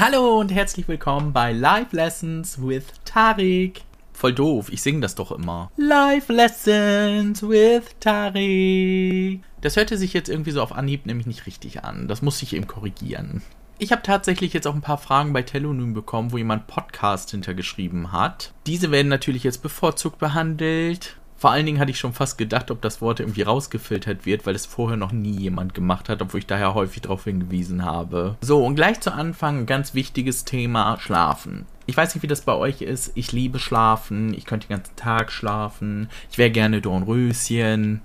Hallo und herzlich willkommen bei Live Lessons with Tarik. Voll doof, ich singe das doch immer. Live Lessons with Tarik. Das hörte sich jetzt irgendwie so auf Anhieb nämlich nicht richtig an. Das muss ich eben korrigieren. Ich habe tatsächlich jetzt auch ein paar Fragen bei Telonym bekommen, wo jemand Podcast hintergeschrieben hat. Diese werden natürlich jetzt bevorzugt behandelt. Vor allen Dingen hatte ich schon fast gedacht, ob das Wort irgendwie rausgefiltert wird, weil es vorher noch nie jemand gemacht hat, obwohl ich daher häufig darauf hingewiesen habe. So, und gleich zu Anfang ein ganz wichtiges Thema, Schlafen. Ich weiß nicht, wie das bei euch ist. Ich liebe Schlafen. Ich könnte den ganzen Tag schlafen. Ich wäre gerne Dornröschen.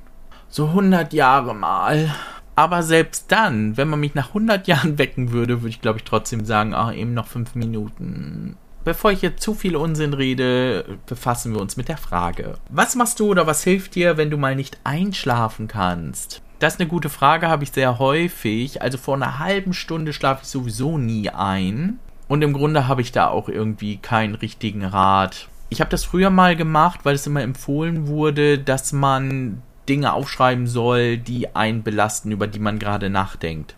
So 100 Jahre mal. Aber selbst dann, wenn man mich nach 100 Jahren wecken würde, würde ich glaube ich trotzdem sagen, ah, eben noch 5 Minuten. Bevor ich jetzt zu viel Unsinn rede, befassen wir uns mit der Frage. Was machst du oder was hilft dir, wenn du mal nicht einschlafen kannst? Das ist eine gute Frage, habe ich sehr häufig. Also vor einer halben Stunde schlafe ich sowieso nie ein. Und im Grunde habe ich da auch irgendwie keinen richtigen Rat. Ich habe das früher mal gemacht, weil es immer empfohlen wurde, dass man Dinge aufschreiben soll, die einen belasten, über die man gerade nachdenkt.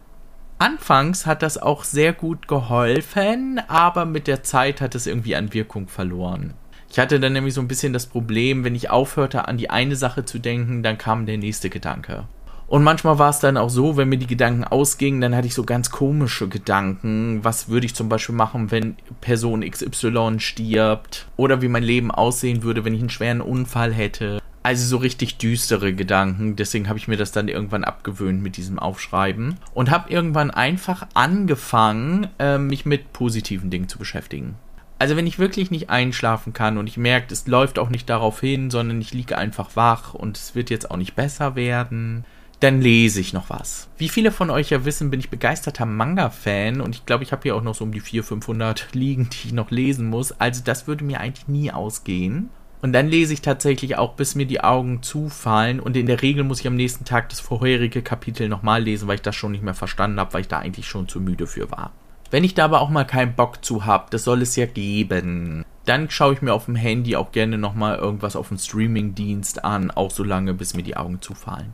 Anfangs hat das auch sehr gut geholfen, aber mit der Zeit hat es irgendwie an Wirkung verloren. Ich hatte dann nämlich so ein bisschen das Problem, wenn ich aufhörte, an die eine Sache zu denken, dann kam der nächste Gedanke. Und manchmal war es dann auch so, wenn mir die Gedanken ausgingen, dann hatte ich so ganz komische Gedanken. Was würde ich zum Beispiel machen, wenn Person XY stirbt? Oder wie mein Leben aussehen würde, wenn ich einen schweren Unfall hätte? Also so richtig düstere Gedanken. Deswegen habe ich mir das dann irgendwann abgewöhnt mit diesem Aufschreiben. Und habe irgendwann einfach angefangen, äh, mich mit positiven Dingen zu beschäftigen. Also wenn ich wirklich nicht einschlafen kann und ich merke, es läuft auch nicht darauf hin, sondern ich liege einfach wach und es wird jetzt auch nicht besser werden, dann lese ich noch was. Wie viele von euch ja wissen, bin ich begeisterter Manga-Fan und ich glaube, ich habe hier auch noch so um die 400, 500 liegen, die ich noch lesen muss. Also das würde mir eigentlich nie ausgehen. Und dann lese ich tatsächlich auch, bis mir die Augen zufallen. Und in der Regel muss ich am nächsten Tag das vorherige Kapitel nochmal lesen, weil ich das schon nicht mehr verstanden habe, weil ich da eigentlich schon zu müde für war. Wenn ich da aber auch mal keinen Bock zu habe, das soll es ja geben, dann schaue ich mir auf dem Handy auch gerne nochmal irgendwas auf dem Streamingdienst an, auch so lange, bis mir die Augen zufallen.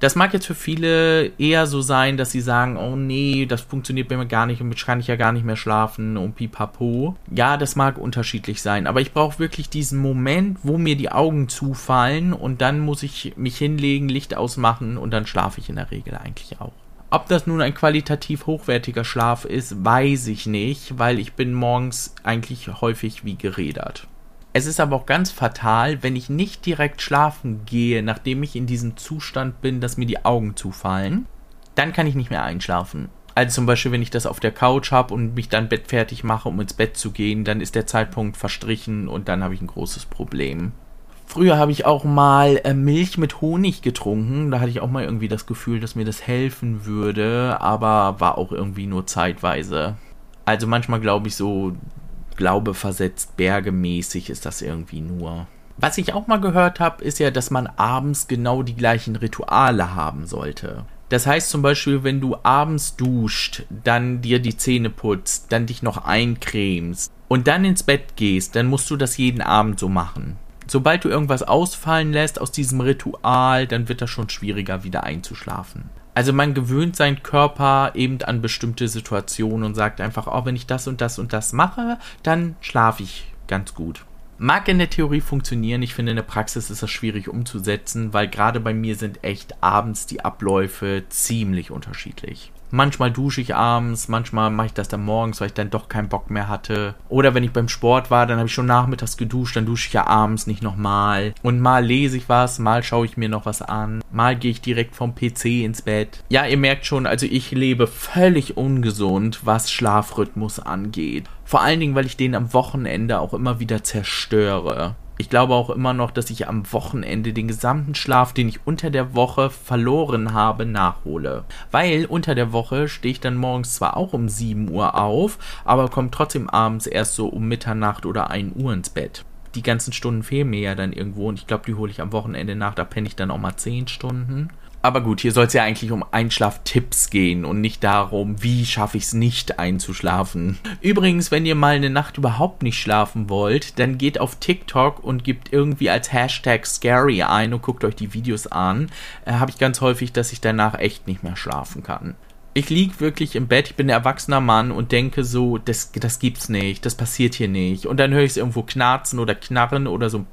Das mag jetzt für viele eher so sein, dass sie sagen, oh nee, das funktioniert bei mir gar nicht und kann ich ja gar nicht mehr schlafen und pipapo. Ja, das mag unterschiedlich sein, aber ich brauche wirklich diesen Moment, wo mir die Augen zufallen und dann muss ich mich hinlegen, Licht ausmachen und dann schlafe ich in der Regel eigentlich auch. Ob das nun ein qualitativ hochwertiger Schlaf ist, weiß ich nicht, weil ich bin morgens eigentlich häufig wie gerädert. Es ist aber auch ganz fatal, wenn ich nicht direkt schlafen gehe, nachdem ich in diesem Zustand bin, dass mir die Augen zufallen. Dann kann ich nicht mehr einschlafen. Also zum Beispiel, wenn ich das auf der Couch habe und mich dann bettfertig mache, um ins Bett zu gehen, dann ist der Zeitpunkt verstrichen und dann habe ich ein großes Problem. Früher habe ich auch mal äh, Milch mit Honig getrunken. Da hatte ich auch mal irgendwie das Gefühl, dass mir das helfen würde, aber war auch irgendwie nur zeitweise. Also manchmal glaube ich so, Glaube versetzt, bergemäßig ist das irgendwie nur. Was ich auch mal gehört habe, ist ja, dass man abends genau die gleichen Rituale haben sollte. Das heißt zum Beispiel, wenn du abends duscht, dann dir die Zähne putzt, dann dich noch eincremst und dann ins Bett gehst, dann musst du das jeden Abend so machen. Sobald du irgendwas ausfallen lässt aus diesem Ritual, dann wird das schon schwieriger wieder einzuschlafen. Also man gewöhnt seinen Körper eben an bestimmte Situationen und sagt einfach, oh, wenn ich das und das und das mache, dann schlafe ich ganz gut. Mag in der Theorie funktionieren, ich finde in der Praxis ist das schwierig umzusetzen, weil gerade bei mir sind echt abends die Abläufe ziemlich unterschiedlich. Manchmal dusche ich abends, manchmal mache ich das dann morgens, weil ich dann doch keinen Bock mehr hatte. Oder wenn ich beim Sport war, dann habe ich schon nachmittags geduscht, dann dusche ich ja abends nicht nochmal. Und mal lese ich was, mal schaue ich mir noch was an, mal gehe ich direkt vom PC ins Bett. Ja, ihr merkt schon, also ich lebe völlig ungesund, was Schlafrhythmus angeht. Vor allen Dingen, weil ich den am Wochenende auch immer wieder zerstöre. Ich glaube auch immer noch, dass ich am Wochenende den gesamten Schlaf, den ich unter der Woche verloren habe, nachhole. Weil unter der Woche stehe ich dann morgens zwar auch um 7 Uhr auf, aber komme trotzdem abends erst so um Mitternacht oder 1 Uhr ins Bett. Die ganzen Stunden fehlen mir ja dann irgendwo und ich glaube, die hole ich am Wochenende nach, da penne ich dann auch mal 10 Stunden. Aber gut, hier soll es ja eigentlich um Einschlaftipps gehen und nicht darum, wie schaffe ich es nicht einzuschlafen. Übrigens, wenn ihr mal eine Nacht überhaupt nicht schlafen wollt, dann geht auf TikTok und gebt irgendwie als Hashtag scary ein und guckt euch die Videos an. Äh, Habe ich ganz häufig, dass ich danach echt nicht mehr schlafen kann. Ich liege wirklich im Bett, ich bin ein erwachsener Mann und denke so, das, das gibt's nicht, das passiert hier nicht. Und dann höre ich es irgendwo knarzen oder knarren oder so.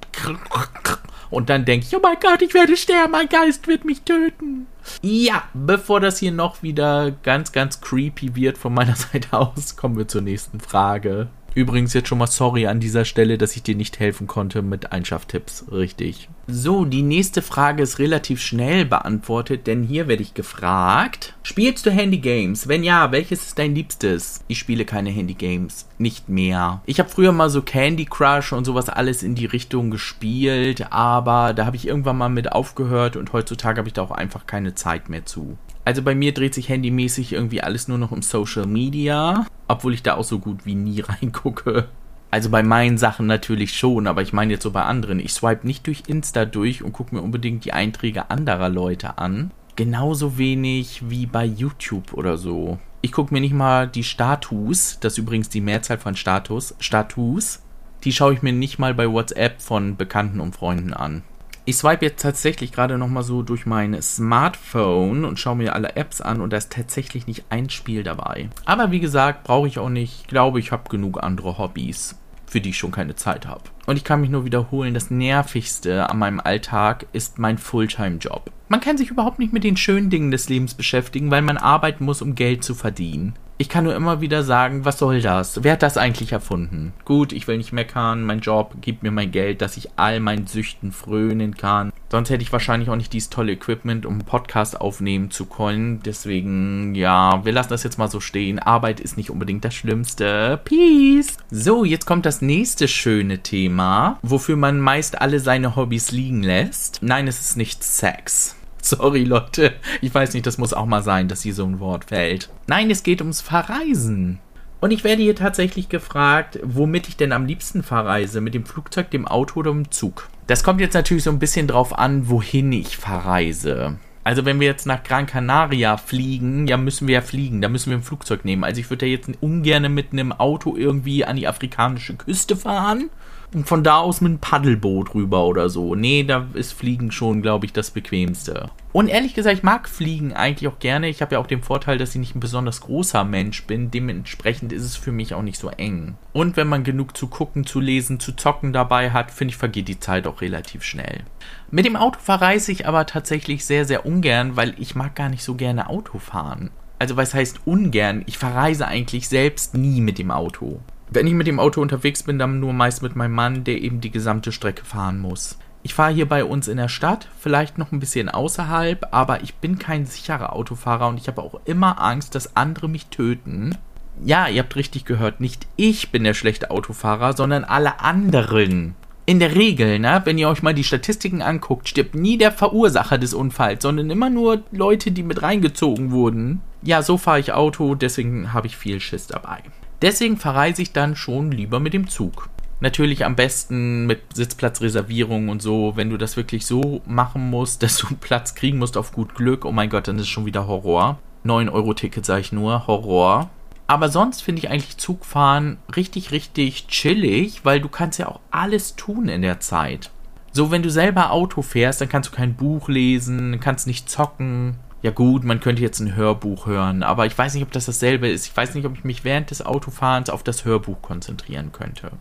Und dann denke ich, oh mein Gott, ich werde sterben, mein Geist wird mich töten. Ja, bevor das hier noch wieder ganz, ganz creepy wird von meiner Seite aus, kommen wir zur nächsten Frage. Übrigens jetzt schon mal sorry an dieser Stelle, dass ich dir nicht helfen konnte mit Einschafftipps. Richtig. So, die nächste Frage ist relativ schnell beantwortet, denn hier werde ich gefragt. Spielst du Handy Games? Wenn ja, welches ist dein liebstes? Ich spiele keine Handy Games. Nicht mehr. Ich habe früher mal so Candy Crush und sowas alles in die Richtung gespielt, aber da habe ich irgendwann mal mit aufgehört und heutzutage habe ich da auch einfach keine Zeit mehr zu. Also bei mir dreht sich handymäßig irgendwie alles nur noch um Social Media, obwohl ich da auch so gut wie nie reingucke. Also bei meinen Sachen natürlich schon, aber ich meine jetzt so bei anderen. Ich swipe nicht durch Insta durch und gucke mir unbedingt die Einträge anderer Leute an. Genauso wenig wie bei YouTube oder so. Ich gucke mir nicht mal die Status, das ist übrigens die Mehrzahl von Status, Status, die schaue ich mir nicht mal bei WhatsApp von Bekannten und Freunden an. Ich swipe jetzt tatsächlich gerade nochmal so durch mein Smartphone und schaue mir alle Apps an und da ist tatsächlich nicht ein Spiel dabei. Aber wie gesagt, brauche ich auch nicht. Ich glaube, ich habe genug andere Hobbys, für die ich schon keine Zeit habe. Und ich kann mich nur wiederholen, das Nervigste an meinem Alltag ist mein Fulltime-Job. Man kann sich überhaupt nicht mit den schönen Dingen des Lebens beschäftigen, weil man arbeiten muss, um Geld zu verdienen. Ich kann nur immer wieder sagen, was soll das? Wer hat das eigentlich erfunden? Gut, ich will nicht meckern, mein Job gibt mir mein Geld, dass ich all meinen Süchten frönen kann. Sonst hätte ich wahrscheinlich auch nicht dieses tolle Equipment, um einen Podcast aufnehmen zu können. Deswegen, ja, wir lassen das jetzt mal so stehen. Arbeit ist nicht unbedingt das Schlimmste. Peace! So, jetzt kommt das nächste schöne Thema, wofür man meist alle seine Hobbys liegen lässt. Nein, es ist nicht Sex. Sorry, Leute. Ich weiß nicht, das muss auch mal sein, dass hier so ein Wort fällt. Nein, es geht ums Verreisen. Und ich werde hier tatsächlich gefragt, womit ich denn am liebsten verreise. Mit dem Flugzeug, dem Auto oder dem Zug. Das kommt jetzt natürlich so ein bisschen drauf an, wohin ich verreise. Also wenn wir jetzt nach Gran Canaria fliegen, ja, müssen wir ja fliegen, da müssen wir ein Flugzeug nehmen. Also ich würde ja jetzt ungern mit einem Auto irgendwie an die afrikanische Küste fahren und von da aus mit einem Paddelboot rüber oder so. Nee, da ist Fliegen schon, glaube ich, das bequemste. Und ehrlich gesagt, ich mag Fliegen eigentlich auch gerne. Ich habe ja auch den Vorteil, dass ich nicht ein besonders großer Mensch bin. Dementsprechend ist es für mich auch nicht so eng. Und wenn man genug zu gucken, zu lesen, zu zocken dabei hat, finde ich, vergeht die Zeit auch relativ schnell. Mit dem Auto verreise ich aber tatsächlich sehr, sehr ungern, weil ich mag gar nicht so gerne Auto fahren. Also was heißt ungern? Ich verreise eigentlich selbst nie mit dem Auto. Wenn ich mit dem Auto unterwegs bin, dann nur meist mit meinem Mann, der eben die gesamte Strecke fahren muss. Ich fahre hier bei uns in der Stadt, vielleicht noch ein bisschen außerhalb, aber ich bin kein sicherer Autofahrer und ich habe auch immer Angst, dass andere mich töten. Ja, ihr habt richtig gehört, nicht ich bin der schlechte Autofahrer, sondern alle anderen. In der Regel, ne, wenn ihr euch mal die Statistiken anguckt, stirbt nie der Verursacher des Unfalls, sondern immer nur Leute, die mit reingezogen wurden. Ja, so fahre ich Auto, deswegen habe ich viel Schiss dabei. Deswegen verreise ich dann schon lieber mit dem Zug. Natürlich am besten mit Sitzplatzreservierung und so. Wenn du das wirklich so machen musst, dass du Platz kriegen musst auf gut Glück, oh mein Gott, dann ist es schon wieder Horror. 9-Euro-Ticket sage ich nur, Horror. Aber sonst finde ich eigentlich Zugfahren richtig, richtig chillig, weil du kannst ja auch alles tun in der Zeit. So, wenn du selber Auto fährst, dann kannst du kein Buch lesen, kannst nicht zocken, ja gut, man könnte jetzt ein Hörbuch hören, aber ich weiß nicht, ob das dasselbe ist. Ich weiß nicht, ob ich mich während des Autofahrens auf das Hörbuch konzentrieren könnte.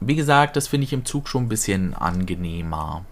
Wie gesagt, das finde ich im Zug schon ein bisschen angenehmer.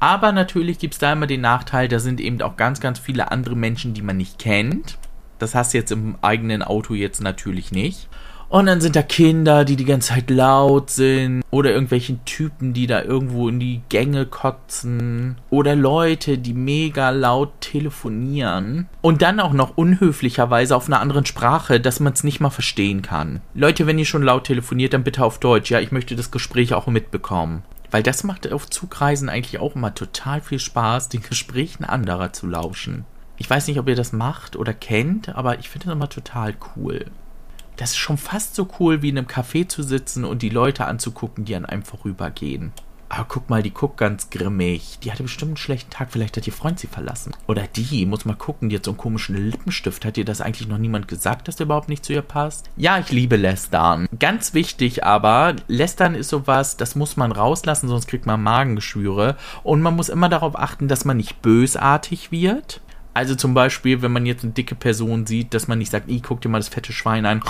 Aber natürlich gibt es da immer den Nachteil, da sind eben auch ganz, ganz viele andere Menschen, die man nicht kennt. Das hast du jetzt im eigenen Auto jetzt natürlich nicht. Und dann sind da Kinder, die die ganze Zeit laut sind. Oder irgendwelchen Typen, die da irgendwo in die Gänge kotzen. Oder Leute, die mega laut telefonieren. Und dann auch noch unhöflicherweise auf einer anderen Sprache, dass man es nicht mal verstehen kann. Leute, wenn ihr schon laut telefoniert, dann bitte auf Deutsch. Ja, ich möchte das Gespräch auch mitbekommen. Weil das macht auf Zugreisen eigentlich auch immer total viel Spaß, den Gesprächen anderer zu lauschen. Ich weiß nicht, ob ihr das macht oder kennt, aber ich finde das immer total cool das ist schon fast so cool, wie in einem Café zu sitzen und die Leute anzugucken, die an einem vorübergehen. Aber guck mal, die guckt ganz grimmig. Die hatte bestimmt einen schlechten Tag. Vielleicht hat ihr Freund sie verlassen. Oder die, muss mal gucken, die hat so einen komischen Lippenstift. Hat ihr das eigentlich noch niemand gesagt, dass der überhaupt nicht zu ihr passt? Ja, ich liebe Lästern. Ganz wichtig aber, Lästern ist sowas, das muss man rauslassen, sonst kriegt man Magengeschwüre. Und man muss immer darauf achten, dass man nicht bösartig wird Also zum Beispiel, wenn man jetzt eine dicke Person sieht, dass man nicht sagt, guck dir mal das fette Schwein an.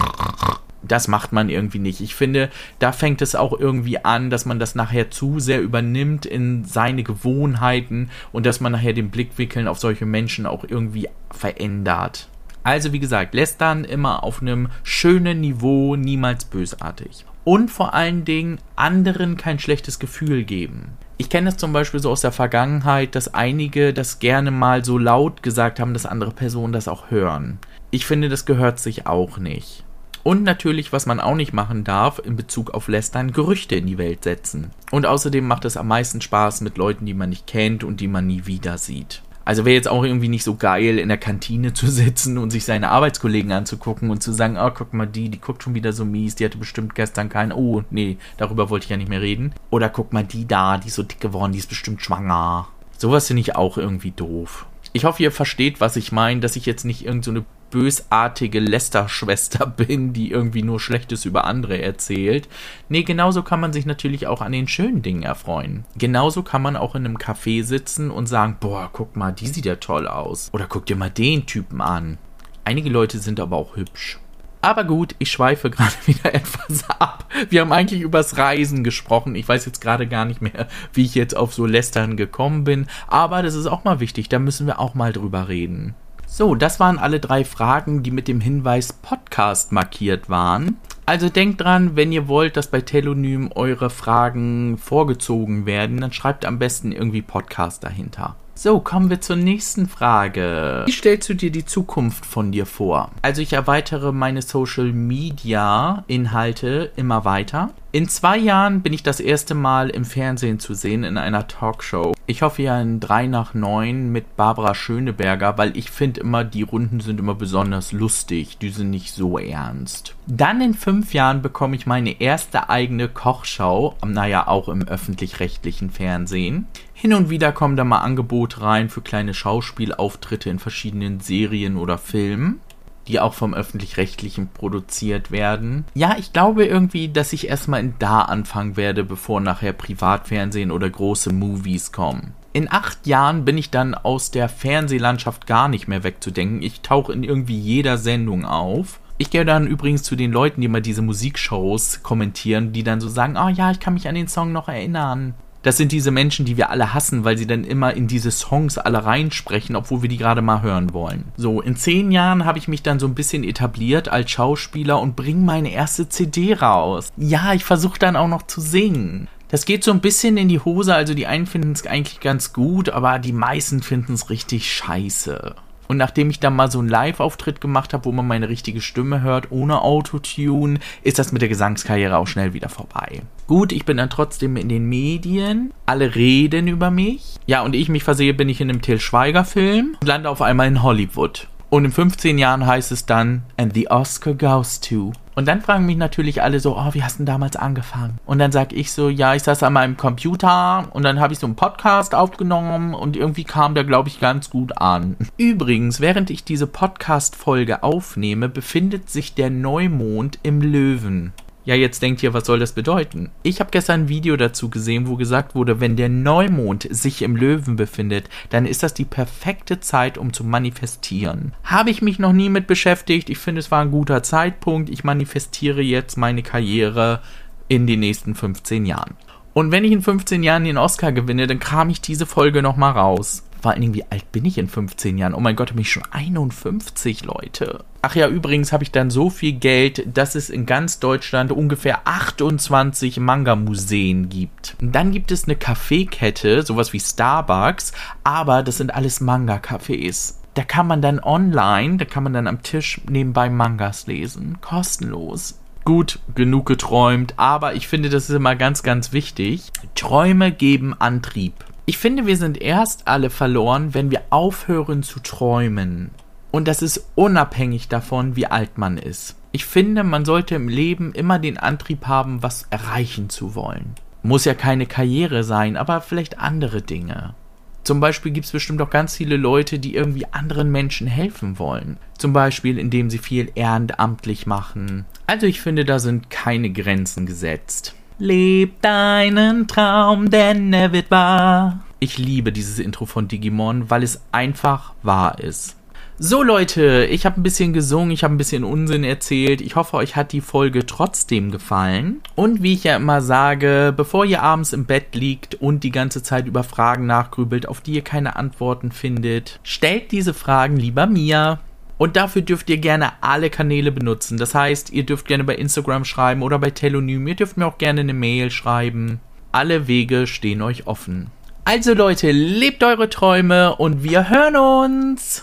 Das macht man irgendwie nicht. Ich finde, da fängt es auch irgendwie an, dass man das nachher zu sehr übernimmt in seine Gewohnheiten und dass man nachher den Blickwinkeln auf solche Menschen auch irgendwie verändert. Also wie gesagt, lästern immer auf einem schönen Niveau, niemals bösartig. Und vor allen Dingen anderen kein schlechtes Gefühl geben. Ich kenne es zum Beispiel so aus der Vergangenheit, dass einige das gerne mal so laut gesagt haben, dass andere Personen das auch hören. Ich finde, das gehört sich auch nicht. Und natürlich, was man auch nicht machen darf, in Bezug auf Lästern, Gerüchte in die Welt setzen. Und außerdem macht es am meisten Spaß mit Leuten, die man nicht kennt und die man nie wieder sieht. Also wäre jetzt auch irgendwie nicht so geil, in der Kantine zu sitzen und sich seine Arbeitskollegen anzugucken und zu sagen, oh, guck mal die, die guckt schon wieder so mies, die hatte bestimmt gestern keinen, oh, nee, darüber wollte ich ja nicht mehr reden. Oder guck mal die da, die ist so dick geworden, die ist bestimmt schwanger. Sowas finde ich auch irgendwie doof. Ich hoffe, ihr versteht, was ich meine, dass ich jetzt nicht irgendeine so bösartige Lästerschwester bin, die irgendwie nur Schlechtes über andere erzählt. Nee, genauso kann man sich natürlich auch an den schönen Dingen erfreuen. Genauso kann man auch in einem Café sitzen und sagen, boah, guck mal, die sieht ja toll aus. Oder guck dir mal den Typen an. Einige Leute sind aber auch hübsch. Aber gut, ich schweife gerade wieder etwas ab. Wir haben eigentlich übers Reisen gesprochen. Ich weiß jetzt gerade gar nicht mehr, wie ich jetzt auf so Lästern gekommen bin. Aber das ist auch mal wichtig. Da müssen wir auch mal drüber reden. So, das waren alle drei Fragen, die mit dem Hinweis Podcast markiert waren. Also denkt dran, wenn ihr wollt, dass bei Telonym eure Fragen vorgezogen werden, dann schreibt am besten irgendwie Podcast dahinter. So, kommen wir zur nächsten Frage. Wie stellst du dir die Zukunft von dir vor? Also ich erweitere meine Social Media Inhalte immer weiter. In zwei Jahren bin ich das erste Mal im Fernsehen zu sehen in einer Talkshow. Ich hoffe ja in 3 nach 9 mit Barbara Schöneberger, weil ich finde immer, die Runden sind immer besonders lustig. Die sind nicht so ernst. Dann in fünf Jahren bekomme ich meine erste eigene Kochschau, naja, auch im öffentlich-rechtlichen Fernsehen. Hin und wieder kommen da mal Angebote rein für kleine Schauspielauftritte in verschiedenen Serien oder Filmen die auch vom öffentlich-rechtlichen produziert werden. Ja, ich glaube irgendwie, dass ich erstmal da anfangen werde, bevor nachher Privatfernsehen oder große Movies kommen. In acht Jahren bin ich dann aus der Fernsehlandschaft gar nicht mehr wegzudenken. Ich tauche in irgendwie jeder Sendung auf. Ich gehe dann übrigens zu den Leuten, die mal diese Musikshows kommentieren, die dann so sagen, oh, ja, ich kann mich an den Song noch erinnern. Das sind diese Menschen, die wir alle hassen, weil sie dann immer in diese Songs alle reinsprechen, obwohl wir die gerade mal hören wollen. So, in zehn Jahren habe ich mich dann so ein bisschen etabliert als Schauspieler und bringe meine erste CD raus. Ja, ich versuche dann auch noch zu singen. Das geht so ein bisschen in die Hose, also die einen finden es eigentlich ganz gut, aber die meisten finden es richtig scheiße. Und nachdem ich dann mal so einen Live-Auftritt gemacht habe, wo man meine richtige Stimme hört, ohne Autotune, ist das mit der Gesangskarriere auch schnell wieder vorbei. Gut, ich bin dann trotzdem in den Medien. Alle reden über mich. Ja, und ich mich versehe, bin ich in einem Till Schweiger-Film und lande auf einmal in Hollywood. Und in 15 Jahren heißt es dann, and the Oscar goes to. Und dann fragen mich natürlich alle so, oh, wie hast du denn damals angefangen? Und dann sag ich so, ja, ich saß an meinem Computer und dann habe ich so einen Podcast aufgenommen und irgendwie kam der, glaube ich, ganz gut an. Übrigens, während ich diese Podcast-Folge aufnehme, befindet sich der Neumond im Löwen. Ja, jetzt denkt ihr, was soll das bedeuten? Ich habe gestern ein Video dazu gesehen, wo gesagt wurde, wenn der Neumond sich im Löwen befindet, dann ist das die perfekte Zeit, um zu manifestieren. Habe ich mich noch nie mit beschäftigt. Ich finde, es war ein guter Zeitpunkt. Ich manifestiere jetzt meine Karriere in den nächsten 15 Jahren. Und wenn ich in 15 Jahren den Oscar gewinne, dann kram ich diese Folge nochmal raus. Vor allen Dingen, wie alt bin ich in 15 Jahren? Oh mein Gott, bin ich schon 51, Leute. Ach ja, übrigens habe ich dann so viel Geld, dass es in ganz Deutschland ungefähr 28 Manga-Museen gibt. Dann gibt es eine Kaffeekette, sowas wie Starbucks, aber das sind alles Manga-Cafés. Da kann man dann online, da kann man dann am Tisch nebenbei Mangas lesen. Kostenlos. Gut, genug geträumt, aber ich finde, das ist immer ganz, ganz wichtig. Träume geben Antrieb. Ich finde, wir sind erst alle verloren, wenn wir aufhören zu träumen. Und das ist unabhängig davon, wie alt man ist. Ich finde, man sollte im Leben immer den Antrieb haben, was erreichen zu wollen. Muss ja keine Karriere sein, aber vielleicht andere Dinge. Zum Beispiel gibt es bestimmt auch ganz viele Leute, die irgendwie anderen Menschen helfen wollen. Zum Beispiel, indem sie viel ehrenamtlich machen. Also ich finde, da sind keine Grenzen gesetzt. Leb deinen Traum, denn er wird wahr. Ich liebe dieses Intro von Digimon, weil es einfach wahr ist. So Leute, ich habe ein bisschen gesungen, ich habe ein bisschen Unsinn erzählt. Ich hoffe, euch hat die Folge trotzdem gefallen. Und wie ich ja immer sage, bevor ihr abends im Bett liegt und die ganze Zeit über Fragen nachgrübelt, auf die ihr keine Antworten findet, stellt diese Fragen lieber mir. Und dafür dürft ihr gerne alle Kanäle benutzen. Das heißt, ihr dürft gerne bei Instagram schreiben oder bei Telonym. Ihr dürft mir auch gerne eine Mail schreiben. Alle Wege stehen euch offen. Also Leute, lebt eure Träume und wir hören uns.